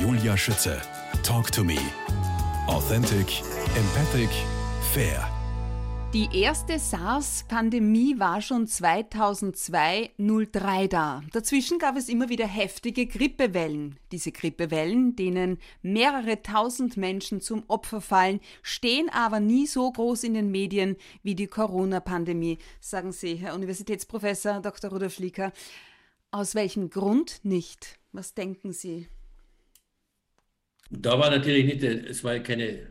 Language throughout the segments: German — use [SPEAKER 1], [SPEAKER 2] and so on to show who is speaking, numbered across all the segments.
[SPEAKER 1] Julia Schütze. Talk to me. Authentic, empathic, fair.
[SPEAKER 2] Die erste SARS-Pandemie war schon 2002-03 da. Dazwischen gab es immer wieder heftige Grippewellen. Diese Grippewellen, denen mehrere tausend Menschen zum Opfer fallen, stehen aber nie so groß in den Medien wie die Corona-Pandemie, sagen Sie, Herr Universitätsprofessor Dr. Rudolf Lieker. Aus welchem Grund nicht? Was denken Sie?
[SPEAKER 3] Da war natürlich nicht, es war keine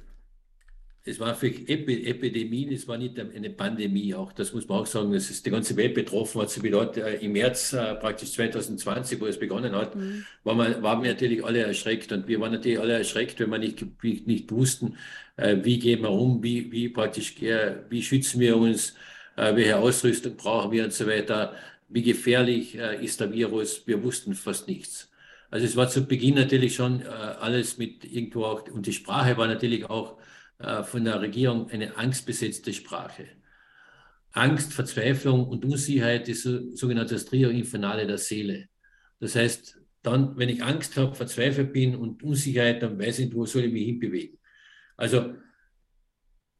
[SPEAKER 3] es war für Epidemien, es war nicht eine Pandemie auch. Das muss man auch sagen. Es ist die ganze Welt betroffen hat. So wie dort äh, im März äh, praktisch 2020, wo es begonnen hat, mhm. waren, wir, waren wir natürlich alle erschreckt. Und wir waren natürlich alle erschreckt, wenn wir nicht, nicht wussten, äh, wie gehen wir um, wie, wie praktisch, wie schützen wir uns, welche Ausrüstung brauchen wir und so weiter. Wie gefährlich ist der Virus? Wir wussten fast nichts. Also es war zu Beginn natürlich schon alles mit irgendwo auch, und die Sprache war natürlich auch äh, von der Regierung eine angstbesetzte Sprache. Angst, Verzweiflung und Unsicherheit ist so, sogenanntes Trio Infernale der Seele. Das heißt, dann, wenn ich Angst habe, verzweifelt bin und Unsicherheit, dann weiß ich, wo soll ich mich hinbewegen. Also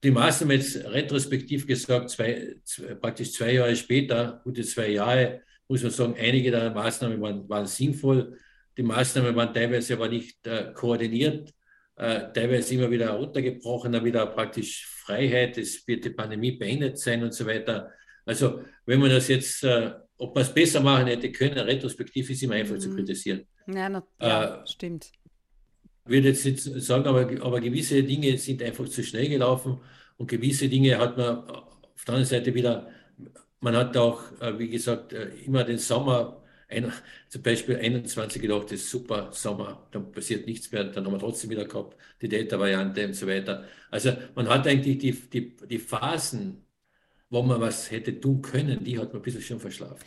[SPEAKER 3] die Maßnahmen jetzt retrospektiv gesagt, zwei, zwei, praktisch zwei Jahre später, gute zwei Jahre, muss man sagen, einige der Maßnahmen waren, waren sinnvoll. Die Maßnahmen waren teilweise aber nicht äh, koordiniert äh, teilweise immer wieder runtergebrochen, dann wieder praktisch Freiheit, es wird die Pandemie beendet sein und so weiter. Also wenn man das jetzt, äh, ob man es besser machen hätte können, retrospektiv ist immer einfach mhm. zu kritisieren.
[SPEAKER 2] Ja, na, ja äh, stimmt.
[SPEAKER 3] Ich würde jetzt nicht sagen, aber, aber gewisse Dinge sind einfach zu schnell gelaufen und gewisse Dinge hat man auf der anderen Seite wieder, man hat auch, äh, wie gesagt, äh, immer den Sommer ein, zum Beispiel 21 gedacht, das ist super, Sommer, dann passiert nichts mehr, dann haben wir trotzdem wieder gehabt, die Delta-Variante und so weiter. Also man hat eigentlich die, die, die Phasen, wo man was hätte tun können, die hat man ein bisschen schon verschlafen.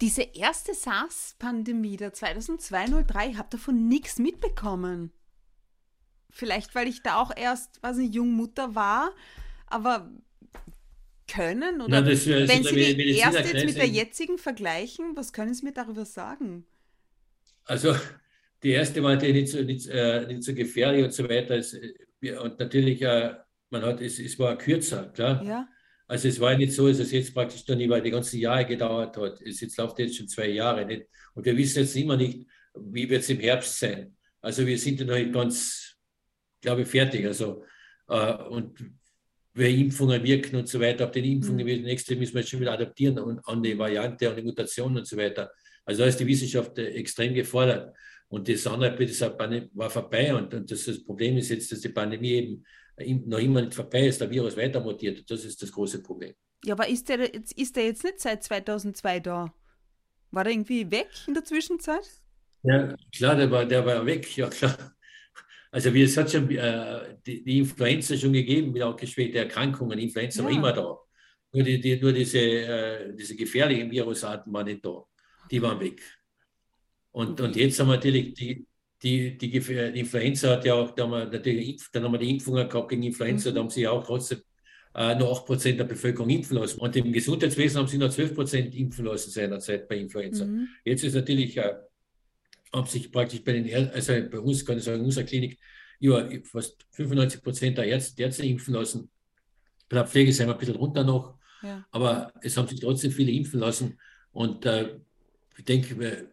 [SPEAKER 2] Diese erste SARS-Pandemie der 2002-03, ich habe davon nichts mitbekommen. Vielleicht, weil ich da auch erst, was eine Jungmutter war, aber können? Oder Na, das, äh, wenn Sie die erste jetzt mit der jetzigen vergleichen, was können Sie mir darüber sagen?
[SPEAKER 3] Also die erste war nicht so, nicht, äh, nicht so gefährlich und so weiter. Es, und natürlich, äh, man hat, es, es war kürzer, klar. Ja. Also es war nicht so, dass es jetzt praktisch dann über die ganzen Jahre gedauert hat. Es jetzt läuft jetzt schon zwei Jahre nicht. Und wir wissen jetzt immer nicht, wie wird es im Herbst sein. Also wir sind ja noch nicht ganz, glaube ich, fertig. Also, äh, und wie Impfungen wirken und so weiter. Ab den Impfungen, mhm. nächste müssen wir schon wieder adaptieren und an die Variante, an die Mutation und so weiter. Also da ist die Wissenschaft äh, extrem gefordert. Und das andere war vorbei. Und, und das, das, Problem ist jetzt, dass die Pandemie eben noch immer nicht vorbei ist, der Virus weiter mutiert. Das ist das große Problem.
[SPEAKER 2] Ja, aber ist der, jetzt, ist der jetzt nicht seit 2002 da? War der irgendwie weg in der Zwischenzeit?
[SPEAKER 3] Ja, klar, der war, der war weg, ja klar. Also wie es hat schon äh, die, die, Influenza schon gegeben, mit auch geschwächte Erkrankungen. Influenza ja. war immer da. Nur, die, die, nur diese, äh, diese gefährlichen Virusarten waren nicht da. Die waren weg. Und, und jetzt haben wir natürlich die, die, die, die Influenza hat ja auch, da haben wir natürlich dann haben wir die Impfungen gehabt gegen Influenza, mhm. da haben sie ja auch trotzdem äh, nur 8% der Bevölkerung impfen lassen. Und im Gesundheitswesen haben sie nur 12% impfen lassen seinerzeit bei Influenza. Mhm. Jetzt ist natürlich äh, haben sich praktisch bei den, also bei uns, kann ich sagen, in unserer Klinik, über fast 95 Prozent der Ärzte, Ärzte impfen lassen. Bei der Pflege sind wir ein bisschen runter noch, ja. aber es haben sich trotzdem viele impfen lassen. Und äh, ich denke,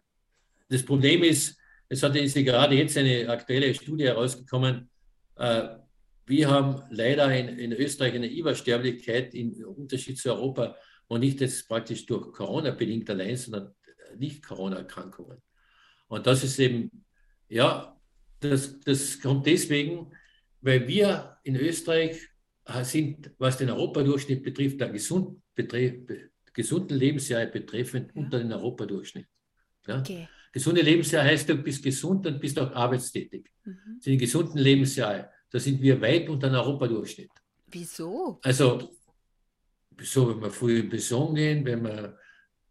[SPEAKER 3] das Problem ist, es hat ist gerade jetzt eine aktuelle Studie herausgekommen, äh, wir haben leider in, in, Österreich eine Übersterblichkeit im Unterschied zu Europa und nicht jetzt praktisch durch Corona bedingt allein, sondern nicht Corona-Erkrankungen. Und das ist eben, ja, das, das kommt deswegen, weil wir in Österreich sind, was den Europadurchschnitt betrifft, der gesund, betref, gesunden Lebensjahre betreffend ja. unter den Europadurchschnitt. Ja? Okay. Gesunde Lebensjahre heißt, du bist gesund und bist auch arbeitstätig. Mhm. Die gesunden Lebensjahre, da sind wir weit unter dem Europadurchschnitt.
[SPEAKER 2] Wieso?
[SPEAKER 3] Also, so, wenn wir früh in Beson gehen, wenn wir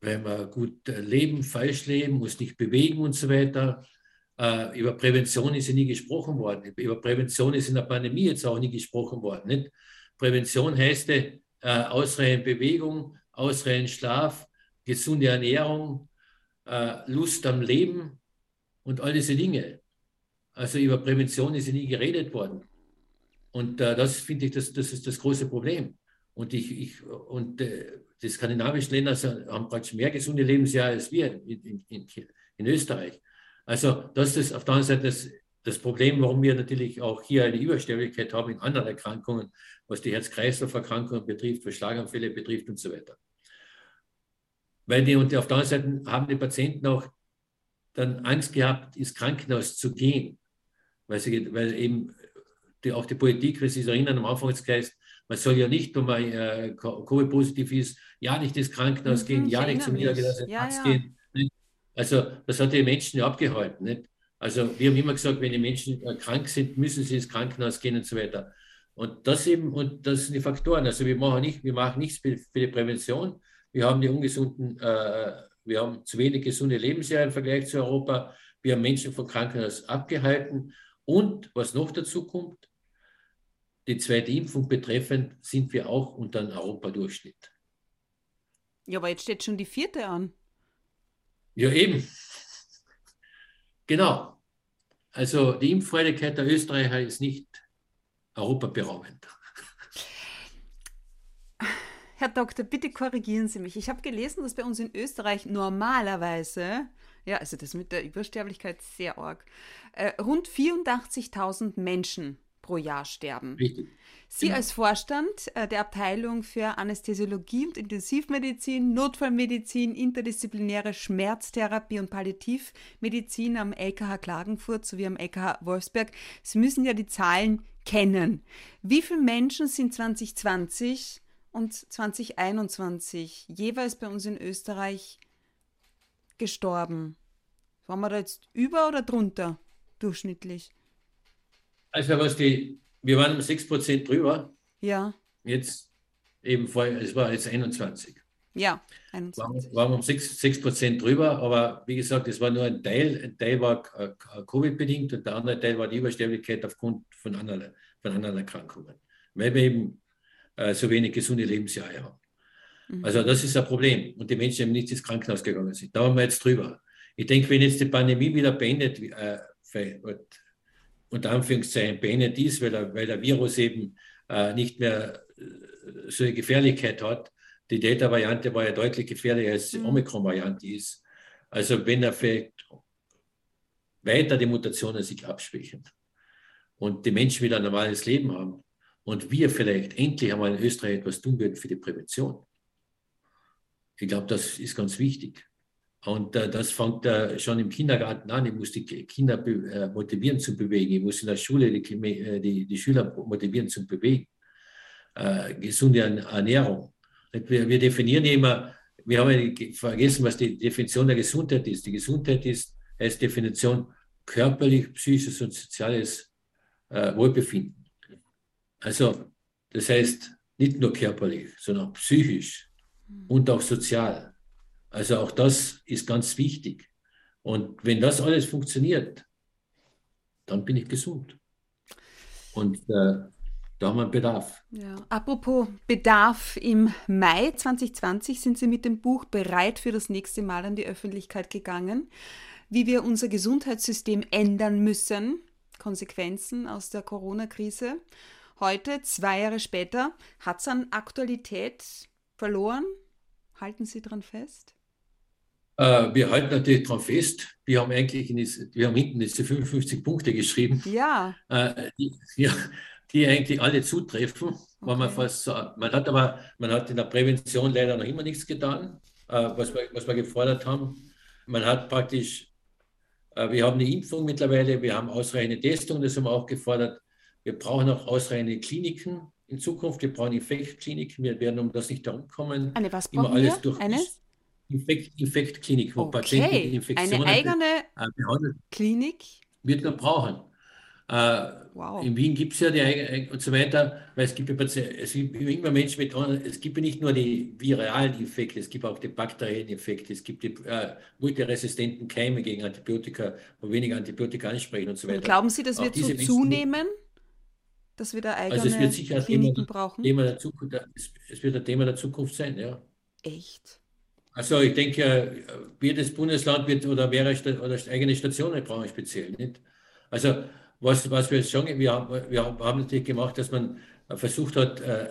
[SPEAKER 3] wenn wir gut äh, leben, falsch leben, muss nicht bewegen und so weiter. Äh, über Prävention ist ja nie gesprochen worden. Über Prävention ist in der Pandemie jetzt auch nie gesprochen worden. Nicht? Prävention heißt äh, ausreichend Bewegung, ausreichend Schlaf, gesunde Ernährung, äh, Lust am Leben und all diese Dinge. Also über Prävention ist ja nie geredet worden. Und äh, das finde ich, das, das ist das große Problem. Und, ich, ich, und äh, die skandinavischen Länder haben praktisch mehr gesunde Lebensjahre als wir in, in, in Österreich. Also das ist auf der anderen Seite das, das Problem, warum wir natürlich auch hier eine Übersterblichkeit haben in anderen Erkrankungen, was die Herz-Kreislauf-Erkrankungen betrifft, was Schlaganfälle betrifft und so weiter. Weil die, und auf der anderen Seite haben die Patienten auch dann Angst gehabt, ins Krankenhaus zu gehen, weil, sie, weil eben die, auch die Politik, wenn Sie sich erinnern, am Anfangsgeist, man soll ja nicht, wenn man äh, Covid-positiv ist, ja nicht ins Krankenhaus mhm, gehen, ja nicht zum niedergelassenen ja, Arzt ja. gehen. Also das hat die Menschen ja abgehalten. Nicht? Also wir haben immer gesagt, wenn die Menschen äh, krank sind, müssen sie ins Krankenhaus gehen und so weiter. Und das eben, und das sind die Faktoren. Also wir machen nicht, wir machen nichts für, für die Prävention. Wir haben die ungesunden, äh, wir haben zu wenig gesunde Lebensjahre im Vergleich zu Europa. Wir haben Menschen vom Krankenhaus abgehalten. Und was noch dazu kommt, die zweite Impfung betreffend, sind wir auch unter einem Europadurchschnitt.
[SPEAKER 2] Ja, aber jetzt steht schon die vierte an.
[SPEAKER 3] Ja, eben. Genau. Also die Impffreudigkeit der Österreicher ist nicht europaberaubend.
[SPEAKER 2] Herr Doktor, bitte korrigieren Sie mich. Ich habe gelesen, dass bei uns in Österreich normalerweise, ja, also das mit der Übersterblichkeit sehr arg, äh, rund 84.000 Menschen pro Jahr sterben. Richtig. Sie genau. als Vorstand äh, der Abteilung für Anästhesiologie und Intensivmedizin, Notfallmedizin, interdisziplinäre Schmerztherapie und Palliativmedizin am LKH Klagenfurt sowie am LKH Wolfsberg, Sie müssen ja die Zahlen kennen. Wie viele Menschen sind 2020 und 2021 jeweils bei uns in Österreich gestorben? Waren wir da jetzt über oder drunter durchschnittlich?
[SPEAKER 3] Also was die, wir waren um 6% drüber.
[SPEAKER 2] Ja.
[SPEAKER 3] Jetzt eben vorher, es war jetzt 21.
[SPEAKER 2] Ja,
[SPEAKER 3] 21. Waren, waren um 6%, 6 drüber, aber wie gesagt, es war nur ein Teil. Ein Teil war Covid-bedingt und der andere Teil war die Übersterblichkeit aufgrund von anderen, von anderen Erkrankungen. Weil wir eben äh, so wenig gesunde Lebensjahre haben. Mhm. Also das ist ein Problem und die Menschen eben nicht ins Krankenhaus gegangen sind. Da waren wir jetzt drüber. Ich denke, wenn jetzt die Pandemie wieder beendet äh, unter Anführungszeichen beendet ist, weil der, weil der Virus eben äh, nicht mehr äh, so eine Gefährlichkeit hat. Die Delta-Variante war ja deutlich gefährlicher als die mhm. Omikron-Variante ist. Also wenn er vielleicht weiter die Mutationen sich abschwächen und die Menschen wieder ein normales Leben haben und wir vielleicht endlich einmal in Österreich etwas tun würden für die Prävention. Ich glaube, das ist ganz wichtig. Und äh, das fängt äh, schon im Kindergarten an. Ich muss die Kinder äh, motivieren zu bewegen. Ich muss in der Schule die, äh, die, die Schüler motivieren zu bewegen. Äh, gesunde Ernährung. Wir, wir, definieren immer, wir haben vergessen, was die Definition der Gesundheit ist. Die Gesundheit ist als Definition körperlich, psychisches und soziales äh, Wohlbefinden. Also, das heißt nicht nur körperlich, sondern auch psychisch und auch sozial. Also auch das ist ganz wichtig. Und wenn das alles funktioniert, dann bin ich gesund. Und äh, da haben wir Bedarf.
[SPEAKER 2] Ja. Apropos Bedarf, im Mai 2020 sind Sie mit dem Buch Bereit für das nächste Mal an die Öffentlichkeit gegangen, wie wir unser Gesundheitssystem ändern müssen, Konsequenzen aus der Corona-Krise. Heute, zwei Jahre später, hat es an Aktualität verloren? Halten Sie daran fest?
[SPEAKER 3] Äh, wir halten natürlich daran fest, wir haben eigentlich das, wir haben hinten diese 55 Punkte geschrieben,
[SPEAKER 2] ja.
[SPEAKER 3] Äh, die, ja, die eigentlich alle zutreffen. Okay. Man, fast, man hat aber man hat in der Prävention leider noch immer nichts getan, äh, was, wir, was wir gefordert haben. Man hat praktisch, wir haben eine Impfung mittlerweile, wir haben ausreichende Testung, das haben wir auch gefordert. Wir brauchen auch ausreichende Kliniken in Zukunft, wir brauchen Infektkliniken, wir werden um das nicht herumkommen.
[SPEAKER 2] Eine was brauchen wir? durch Eine?
[SPEAKER 3] Infekt, Infektklinik,
[SPEAKER 2] wo okay. Patienten Infektionen Eine eigene äh, behandelt Klinik?
[SPEAKER 3] Wird man brauchen. Äh, wow. In Wien gibt es ja die und so weiter, weil es gibt ja es gibt immer Menschen mit, es gibt ja nicht nur die viralen Infekte, es gibt auch die bakteriellen Infekte, es gibt die äh, multiresistenten Keime gegen Antibiotika, wo weniger Antibiotika ansprechen und so weiter. Und
[SPEAKER 2] glauben Sie, das wird so zunehmen, dass wir da eigene also es wird sicher Kliniken Thema, brauchen?
[SPEAKER 3] Thema der Zukunft, es wird ein Thema der Zukunft sein, ja.
[SPEAKER 2] Echt?
[SPEAKER 3] Also ich denke, jedes Bundesland wird oder wäre oder eigene Stationen brauchen speziell nicht. Also was, was wir schon, wir haben, wir haben natürlich gemacht, dass man versucht hat, äh,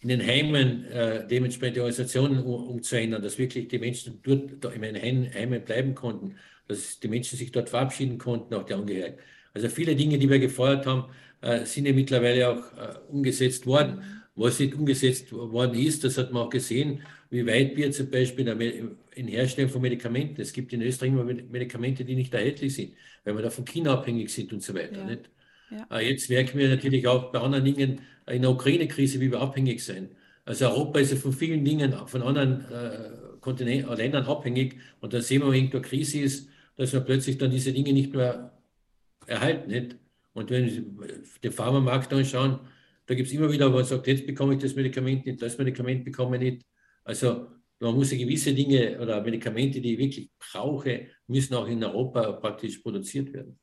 [SPEAKER 3] in den Heimen äh, dementsprechend die Organisationen umzuändern, dass wirklich die Menschen dort in den Heimen bleiben konnten, dass die Menschen sich dort verabschieden konnten, auch die Angehörigen. Also viele Dinge, die wir gefordert haben, äh, sind ja mittlerweile auch äh, umgesetzt worden. Was nicht umgesetzt worden ist, das hat man auch gesehen, wie weit wir zum Beispiel in Herstellung von Medikamenten, es gibt in Österreich immer Medikamente, die nicht erhältlich sind, weil wir da von China abhängig sind und so weiter. Ja. Nicht? Ja. Äh, jetzt merken wir natürlich auch bei anderen Dingen in der Ukraine-Krise, wie wir abhängig sind. Also Europa ist ja von vielen Dingen, von anderen äh, Kontinenten, Ländern abhängig. Und dann sehen wir, wenn irgendwo eine Krise ist, dass wir plötzlich dann diese Dinge nicht mehr erhalten. Nicht? Und wenn Sie den Pharmamarkt anschauen, da gibt es immer wieder, wo man sagt, jetzt bekomme ich das Medikament nicht, das Medikament bekomme ich nicht. Also man muss gewisse Dinge oder Medikamente, die ich wirklich brauche, müssen auch in Europa praktisch produziert werden.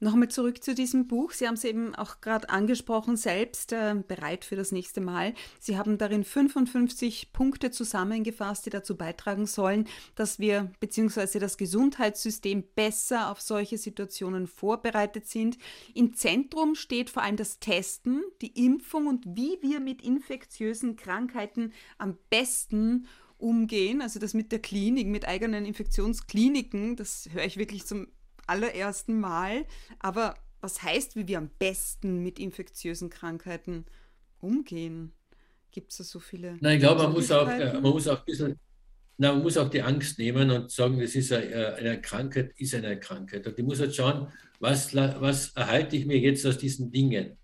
[SPEAKER 2] Nochmal zurück zu diesem Buch. Sie haben es eben auch gerade angesprochen, selbst äh, bereit für das nächste Mal. Sie haben darin 55 Punkte zusammengefasst, die dazu beitragen sollen, dass wir bzw. das Gesundheitssystem besser auf solche Situationen vorbereitet sind. Im Zentrum steht vor allem das Testen, die Impfung und wie wir mit infektiösen Krankheiten am besten umgehen, also das mit der Klinik, mit eigenen Infektionskliniken, das höre ich wirklich zum allerersten Mal. Aber was heißt, wie wir am besten mit infektiösen Krankheiten umgehen? Gibt es da so viele?
[SPEAKER 3] Nein, ich glaube, man muss auch, äh, man muss auch ein bisschen, na, man muss auch die Angst nehmen und sagen, das ist eine, äh, eine Krankheit, ist eine Krankheit. Und ich muss halt schauen, was, was erhalte ich mir jetzt aus diesen Dingen,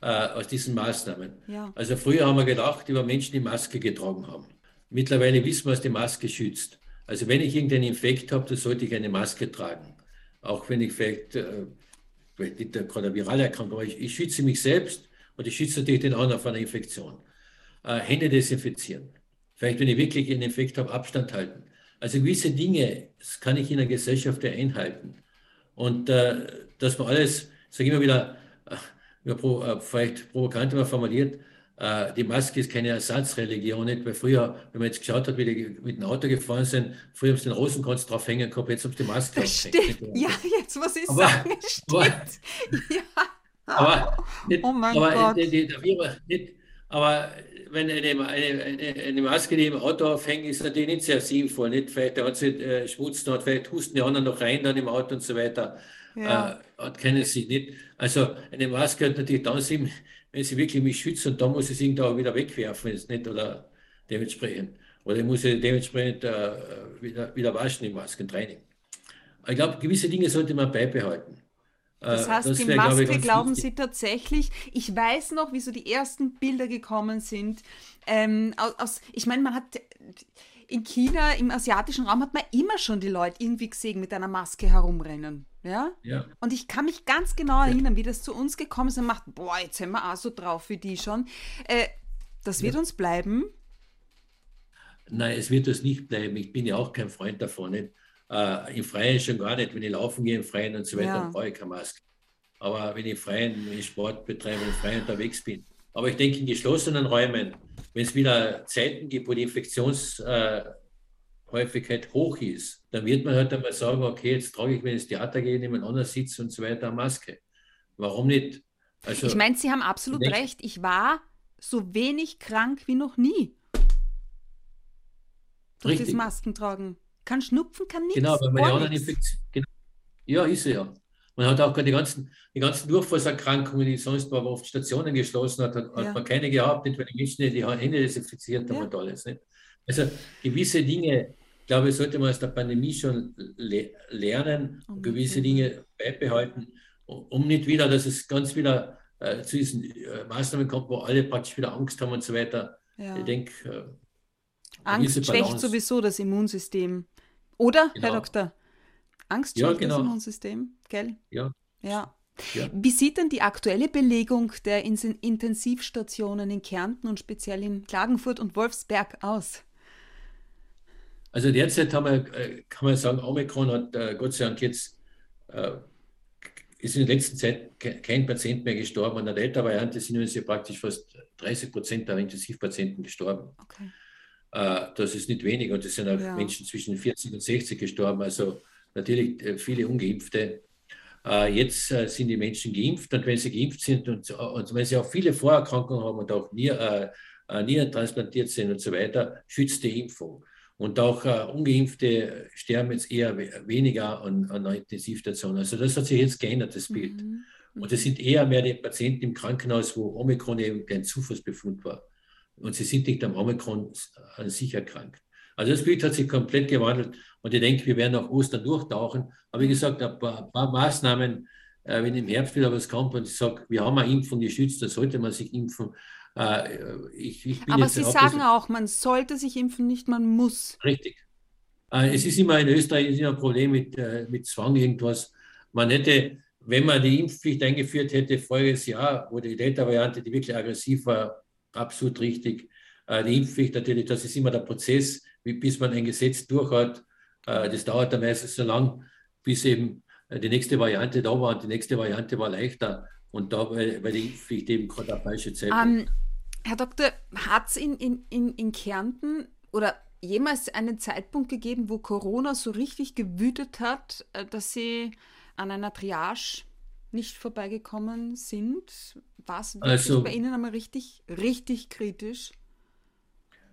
[SPEAKER 3] äh, aus diesen Maßnahmen. Ja. Also früher haben wir gedacht über Menschen, die Maske getragen haben. Mittlerweile wissen wir, was die Maske schützt. Also wenn ich irgendeinen Infekt habe, dann sollte ich eine Maske tragen auch wenn ich vielleicht, äh, nicht gerade virale Erkrankung, aber ich, ich, schütze mich selbst und ich schütze natürlich den anderen vor einer Infektion. Äh, Hände desinfizieren. Vielleicht, wenn ich wirklich einen Infekt habe, Abstand halten. Also gewisse Dinge, das kann ich in der Gesellschaft ja einhalten. Und äh, dass man alles, sage ich immer wieder, äh, äh vielleicht provokant immer formuliert, äh, die Maske ist keine Ersatzreligion, nicht? weil früher, wenn man jetzt geschaut hat, wie die mit dem Auto gefahren sind, früher haben sie den Rosenkranz draufhängen gehabt, jetzt haben sie die Maske
[SPEAKER 2] das stimmt. Ja, jetzt muss ich aber, sagen.
[SPEAKER 3] Aber, ja. aber, nicht, oh mein aber, Gott. Die, die, die, nicht, aber wenn eine, eine, eine, Maske, die im Auto aufhängt, ist natürlich nicht sehr sinnvoll. Nicht? Vielleicht hat sie äh, Schmutz dort, vielleicht husten die anderen noch rein dann im Auto und so weiter. Ja. Äh, hat keinen Sinn. Nicht? Also eine Maske hat natürlich dann Sinn, wenn sie wirklich mich schützt und dann muss ich sie auch wieder wegwerfen, jetzt nicht oder dementsprechend. Oder ich muss sie dementsprechend äh, wieder, wieder waschen im Maskentraining. Ich glaube, gewisse Dinge sollte man beibehalten.
[SPEAKER 2] Äh, das heißt, das die wär, Maske ich, glauben wichtig. Sie tatsächlich. Ich weiß noch, wie so die ersten Bilder gekommen sind. Ähm, aus, ich meine, man hat in China, im asiatischen Raum, hat man immer schon die Leute irgendwie gesehen mit einer Maske herumrennen. Ja? ja. Und ich kann mich ganz genau erinnern, ja. wie das zu uns gekommen ist und macht, boah, jetzt sind wir auch so drauf wie die schon. Äh, das wird ja. uns bleiben.
[SPEAKER 3] Nein, es wird uns nicht bleiben. Ich bin ja auch kein Freund davon. Nicht? Äh, Im Freien schon gar nicht. Wenn ich laufen gehe im Freien und so weiter, dann brauche ich keine Maske. Aber wenn ich Freien, wenn ich Sport betreibe, und frei unterwegs bin. Aber ich denke, in geschlossenen Räumen, wenn es wieder Zeiten gibt, wo die Infektions- äh, Häufigkeit hoch ist, dann wird man halt einmal sagen, okay, jetzt trage ich, wenn ich ins Theater gehe, einem anderen Sitz und so weiter, eine Maske. Warum nicht?
[SPEAKER 2] Also, ich meine, Sie haben absolut ich recht. Ich war so wenig krank wie noch nie. Durch richtig. das Maskentragen. Kann schnupfen, kann nichts.
[SPEAKER 3] Genau, weil man ja auch Infektion. Genau. Ja, ist er ja. Man hat auch die ganzen, die ganzen Durchfallserkrankungen, die sonst war, oft Stationen geschlossen hat, hat, ja. man keine gehabt, nicht weil die Menschen die Hände desinfiziert haben ja. und alles. Nicht? Also gewisse Dinge, glaube ich, sollte man aus der Pandemie schon le lernen und gewisse Dinge beibehalten, um nicht wieder, dass es ganz wieder äh, zu diesen äh, Maßnahmen kommt, wo alle praktisch wieder Angst haben und so weiter. Ja. Ich denke, äh,
[SPEAKER 2] Angst schwächt sowieso das Immunsystem. Oder, genau. Herr Doktor? Angst schwächt ja, genau. das Immunsystem, gell?
[SPEAKER 3] Ja.
[SPEAKER 2] Ja. Ja. Wie sieht denn die aktuelle Belegung der Intensivstationen in Kärnten und speziell in Klagenfurt und Wolfsberg aus?
[SPEAKER 3] Also derzeit haben wir, äh, kann man sagen, Omikron hat äh, Gott sei Dank jetzt, äh, ist in der letzten Zeit kein Patient mehr gestorben. An der Delta-Variante sind uns ja praktisch fast 30 Prozent der Intensivpatienten gestorben. Okay. Das ist nicht wenig und es sind auch ja. Menschen zwischen 40 und 60 gestorben. Also natürlich viele Ungeimpfte. Jetzt sind die Menschen geimpft und wenn sie geimpft sind und, und wenn sie auch viele Vorerkrankungen haben und auch Nier, äh, Nieren transplantiert sind und so weiter, schützt die Impfung. Und auch äh, Ungeimpfte sterben jetzt eher weniger an, an einer Intensivstation. Also das hat sich jetzt geändert, das Bild. Mhm. Und es sind eher mehr die Patienten im Krankenhaus, wo Omikron eben kein Zufallsbefund war. Und sie sind nicht am Omikron an sich erkrankt. Also das Bild hat sich komplett gewandelt und ich denke, wir werden auch Ostern durchtauchen. Aber wie gesagt, ein paar, ein paar Maßnahmen, äh, wenn im Herbst wieder was kommt und ich sage, wir haben eine Impfung geschützt, da sollte man sich impfen. Äh,
[SPEAKER 2] ich, ich Aber Sie sagen auch, man sollte sich impfen, nicht man muss.
[SPEAKER 3] Richtig. Äh, es ist immer in Österreich ist immer ein Problem mit, äh, mit Zwang irgendwas. Man hätte, wenn man die Impfpflicht eingeführt hätte voriges Jahr, wo die Delta-Variante, die wirklich aggressiv war, absolut richtig. Die Impfpflicht natürlich, das ist immer der Prozess, bis man ein Gesetz durch hat. Das dauert dann meistens so lang, bis eben die nächste Variante da war und die nächste Variante war leichter. Und da, weil, weil die Impfpflicht eben gerade der falsche Zeitpunkt. Um, ähm,
[SPEAKER 2] Herr Doktor, hat es in, in, in, in Kärnten oder jemals einen Zeitpunkt gegeben, wo Corona so richtig gewütet hat, äh, dass Sie an einer Triage nicht vorbeigekommen sind? War es also, bei Ihnen einmal richtig, richtig kritisch?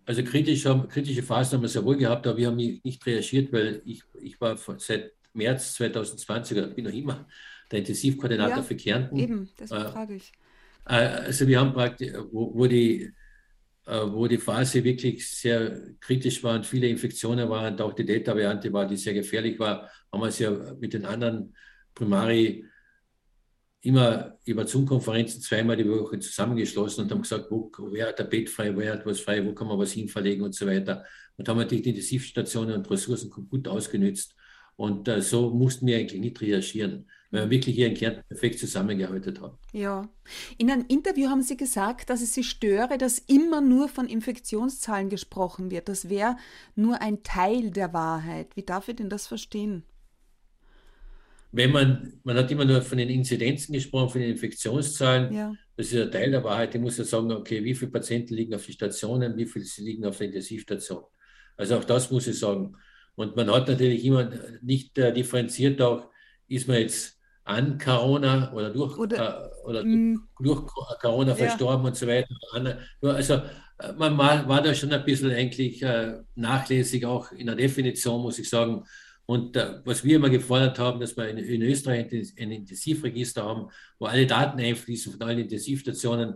[SPEAKER 3] Also kritisch haben, kritische Phasen haben wir sehr wohl gehabt, aber wir haben nicht reagiert, weil ich, ich war seit März 2020, oder bin noch immer der Intensivkoordinator ja, für Kärnten.
[SPEAKER 2] Eben, deswegen äh, frage ich.
[SPEAKER 3] Äh, also wir haben praktisch, wo, wo, die, äh, wo die Phase wirklich sehr kritisch war und viele Infektionen waren und auch die Delta-Variante war, die sehr gefährlich war, haben wir uns ja mit den anderen Primari immer über Zoom-Konferenzen zweimal die Woche zusammengeschlossen und haben gesagt, wo, wer hat ein Bett frei, wer hat was frei, wo kann man was hinverlegen und so weiter. Und haben natürlich die Intensivstationen und Ressourcen gut ausgenützt. Und äh, so mussten wir eigentlich nicht reagieren weil wir wirklich hier in Kärnten perfekt zusammengearbeitet haben.
[SPEAKER 2] Ja. In einem Interview haben Sie gesagt, dass es Sie störe, dass immer nur von Infektionszahlen gesprochen wird. Das wäre nur ein Teil der Wahrheit. Wie darf ich denn das verstehen?
[SPEAKER 3] Wenn man, man hat immer nur von den Inzidenzen gesprochen, von den Infektionszahlen. Ja. Das ist ein Teil der Wahrheit. Ich muss ja sagen, okay, wie viele Patienten liegen auf den Stationen, wie viele liegen auf der Intensivstation. Also auch das muss ich sagen. Und man hat natürlich immer nicht äh, differenziert auch, ist man jetzt an Corona oder durch, oder, äh, oder mm, durch Corona ja. verstorben und so weiter. Also äh, man war da schon ein bisschen eigentlich äh, nachlässig, auch in der Definition, muss ich sagen. Und äh, was wir immer gefordert haben, dass wir in, in, Österreich ein Intensivregister haben, wo alle Daten einfließen von allen Intensivstationen.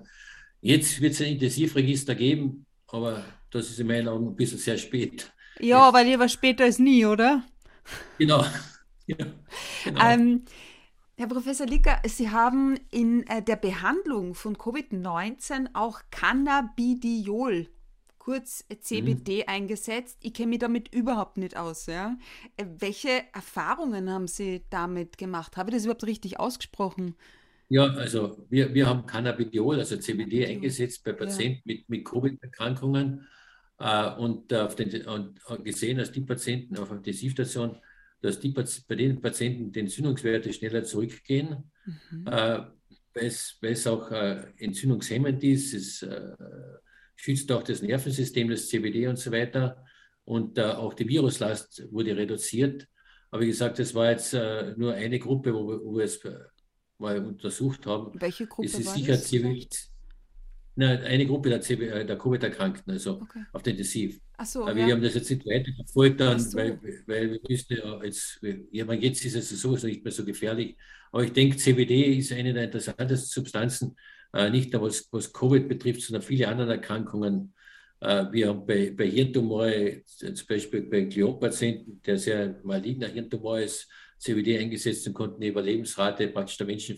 [SPEAKER 3] Jetzt wird es ein Intensivregister geben, aber das ist in meinen Augen ein bisschen sehr spät.
[SPEAKER 2] Ja, weil lieber später ist nie, oder?
[SPEAKER 3] Genau.
[SPEAKER 2] Ja, genau. Ähm, Herr Professor Licker, Sie haben in äh, der Behandlung von Covid-19 auch Cannabidiol, kurz CBD, mhm. eingesetzt. Ich kenne mich damit überhaupt nicht aus. Ja? Äh, welche Erfahrungen haben Sie damit gemacht? Habe ich das überhaupt richtig ausgesprochen?
[SPEAKER 3] Ja, also wir, wir haben Cannabidiol, also CBD, Cannabidiol. eingesetzt bei Patienten ja. mit, mit Covid-Erkrankungen äh, und, den, und gesehen, dass die Patienten auf der Intensivstation dass die, bei den Patienten die Entzündungswerte schneller zurückgehen, mhm. äh, weil, es, auch äh, entzündungshemmend ist. Es äh, schützt auch das Nervensystem, das CBD und so weiter. Und äh, auch die Viruslast wurde reduziert. Aber wie gesagt, das war jetzt äh, nur eine Gruppe, wo, wo wir es äh, mal untersucht haben.
[SPEAKER 2] Welche Gruppe
[SPEAKER 3] es ist
[SPEAKER 2] war
[SPEAKER 3] sicher das? Na, eine Gruppe der, CB, der Covid-Erkrankten, also okay. auf der Intensiv.
[SPEAKER 2] Ach so,
[SPEAKER 3] Aber ja. wir haben das jetzt nicht weiter verfolgt, dann, so. weil, weil wir müssen ja jetzt, ja, jetzt ist es sowieso nicht mehr so gefährlich. Aber ich denke, CBD ist eine der interessantesten Substanzen, äh, nicht nur was, was Covid betrifft, sondern viele andere Erkrankungen. Äh, wir haben bei, bei Hirntumore, zum Beispiel bei Gliom-Patienten, der sehr maligner Hirntumor ist, CBD eingesetzt und konnten die Überlebensrate praktisch der Menschen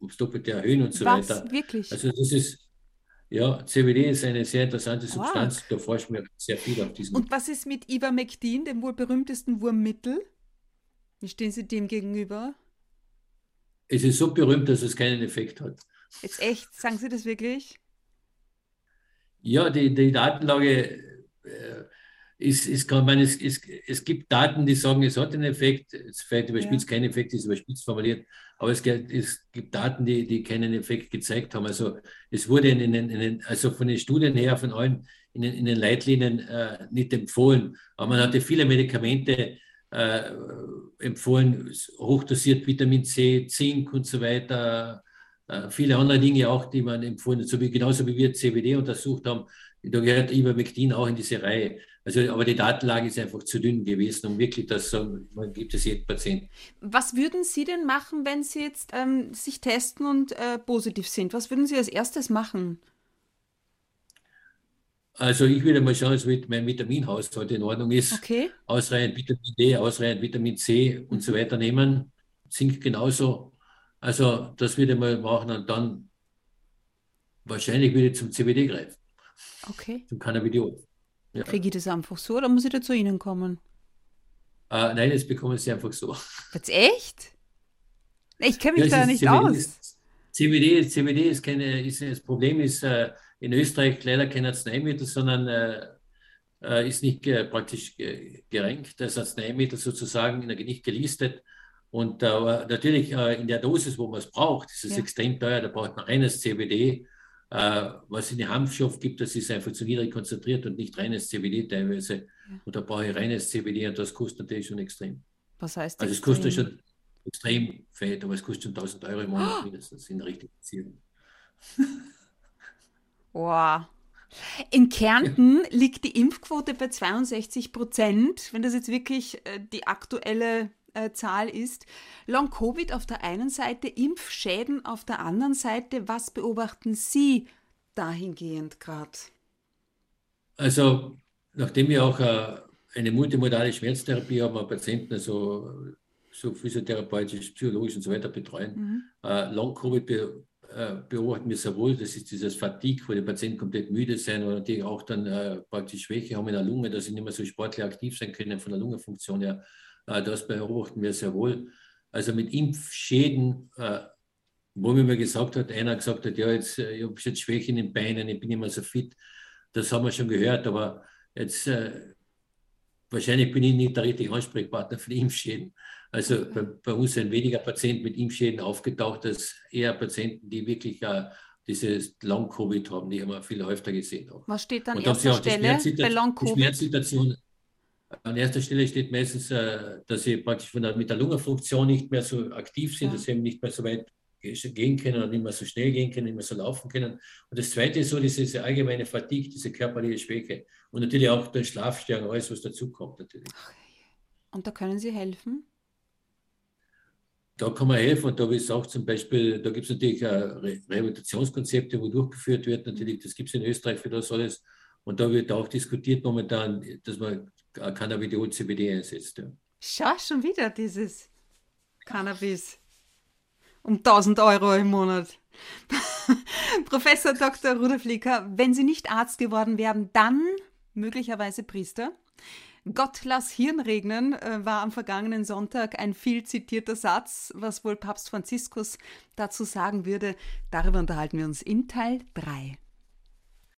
[SPEAKER 3] ums Doppelte erhöhen und so
[SPEAKER 2] was?
[SPEAKER 3] weiter.
[SPEAKER 2] Wirklich?
[SPEAKER 3] Also das ist ja, CBD ist eine sehr interessante Substanz. Wow. Da forschen wir sehr viel auf diesem.
[SPEAKER 2] Und was ist mit Ivermectin, dem wohl berühmtesten Wurmmittel? Wie stehen Sie dem gegenüber?
[SPEAKER 3] Es ist so berühmt, dass es keinen Effekt hat.
[SPEAKER 2] Jetzt echt? Sagen Sie das wirklich?
[SPEAKER 3] Ja, die, die Datenlage äh, ist, ist kann man, es, es, es gibt Daten, die sagen, es hat einen Effekt. Es vielleicht überspitzt ja. kein Effekt, ist überspitzt formuliert. Aber es, es gibt Daten, die, die keinen Effekt gezeigt haben. Also es wurde in, in, in, also von den Studien her, von allen in, in den Leitlinien äh, nicht empfohlen. Aber man hatte viele Medikamente, äh, empfohlen, hochdosiert Vitamin C, Zink und so weiter. Äh, viele andere Dinge auch, die man empfohlen hat, so wie, genauso wie wir CBD untersucht haben. Da gehört Ivermectin auch in diese Reihe. Also, aber die Datenlage ist einfach zu dünn gewesen, um wirklich das zu sagen, man gibt es jedem Patienten.
[SPEAKER 2] Was würden Sie denn machen, wenn Sie jetzt ähm, sich testen und äh, positiv sind? Was würden Sie als erstes machen?
[SPEAKER 3] Also ich würde mal schauen, dass mein Vitaminhaushalt in Ordnung ist.
[SPEAKER 2] Okay.
[SPEAKER 3] Ausreichend Vitamin D, ausreichend Vitamin C und so weiter nehmen. Zink genauso. Also das würde ich mal machen und dann wahrscheinlich würde ich zum CBD greifen.
[SPEAKER 2] Okay.
[SPEAKER 3] Zum Cannabidiol.
[SPEAKER 2] Ja. Kriege ich das einfach so oder muss ich da zu Ihnen kommen?
[SPEAKER 3] Äh, nein, das bekommen Sie einfach so.
[SPEAKER 2] Jetzt echt? Ich kenne mich ja, da nicht CBD aus.
[SPEAKER 3] Ist, CBD, CBD ist keine, ist, das Problem ist, äh, in Österreich leider kein Arzneimittel, sondern äh, äh ist nicht äh, praktisch gerenkt, das Arzneimittel sozusagen nicht gelistet. Und äh, natürlich in der Dosis, wo man es braucht, ist es ja. extrem teuer, da braucht man reines CBD. Was in den Hanfstoff gibt, das ist einfach zu niedrig konzentriert und nicht reines CBD teilweise. Ja. Und da brauche ich reines CBD und das kostet natürlich schon extrem.
[SPEAKER 2] Was heißt
[SPEAKER 3] das? Also es kostet schon extrem fett, aber es kostet schon 1000 Euro im Monat oh. mindestens in richtigen Beziehung.
[SPEAKER 2] Wow. In Kärnten ja. liegt die Impfquote bei 62 Prozent, wenn das jetzt wirklich äh, die aktuelle äh, Zahl ist. Long-Covid auf der einen Seite, Impfschäden auf der anderen Seite. Was beobachten Sie dahingehend gerade?
[SPEAKER 3] Also, nachdem wir auch äh, eine multimodale Schmerztherapie haben, Patienten also so physiotherapeutisch, psychologisch und so weiter betreuen, mhm. Äh, Long-Covid äh, beobachten wir sehr wohl, das ist dieses Fatigue, wo die Patienten komplett müde sind oder die auch dann äh, praktisch Schwäche haben in der Lunge, dass sie nicht mehr so sportlich aktiv sein können von der Lungenfunktion her. Äh, das beobachten wir sehr wohl. Also mit Impfschäden, äh, wo mir mal gesagt hat, einer gesagt hat, ja, jetzt, äh, ich habe jetzt Schwäche in den Beinen, ich bin nicht mehr so fit. Das haben wir schon gehört, aber jetzt äh, wahrscheinlich bin ich nicht der richtige Ansprechpartner für die Impfschäden. Also bei, bei, uns sind weniger Patienten mit Impfschäden aufgetaucht, als eher Patienten, die wirklich äh, dieses Long-Covid haben, die haben wir viel häufiger gesehen. Auch.
[SPEAKER 2] Was steht dann an erster Stelle bei Long-Covid?
[SPEAKER 3] An erster Stelle steht meistens, äh, dass sie praktisch der, mit der Lungenfunktion nicht mehr so aktiv sind, ja. dass sie eben nicht mehr so weit gehen können oder nicht mehr so schnell gehen können, nicht mehr so laufen können. Und das Zweite ist so diese allgemeine Fatigue, diese körperliche Schwäche und natürlich auch der Schlafstörung, alles, was dazukommt natürlich.
[SPEAKER 2] Und da können Sie helfen?
[SPEAKER 3] da kann man helfen und da ist auch zum Beispiel, da gibt es natürlich Rehabilitationskonzepte, wo durchgeführt wird, natürlich, das gibt es in Österreich für das alles. Und da wird auch diskutiert momentan, dass man Cannabidiol CBD einsetzt. Ja.
[SPEAKER 2] Schau, schon wieder dieses Cannabis. Um 1000 Euro im Monat. Professor Dr. Rudolf Licker, wenn Sie nicht Arzt geworden wären, dann möglicherweise Priester? Gott lass Hirn regnen äh, war am vergangenen Sonntag ein viel zitierter Satz, was wohl Papst Franziskus dazu sagen würde. Darüber unterhalten wir uns in Teil 3.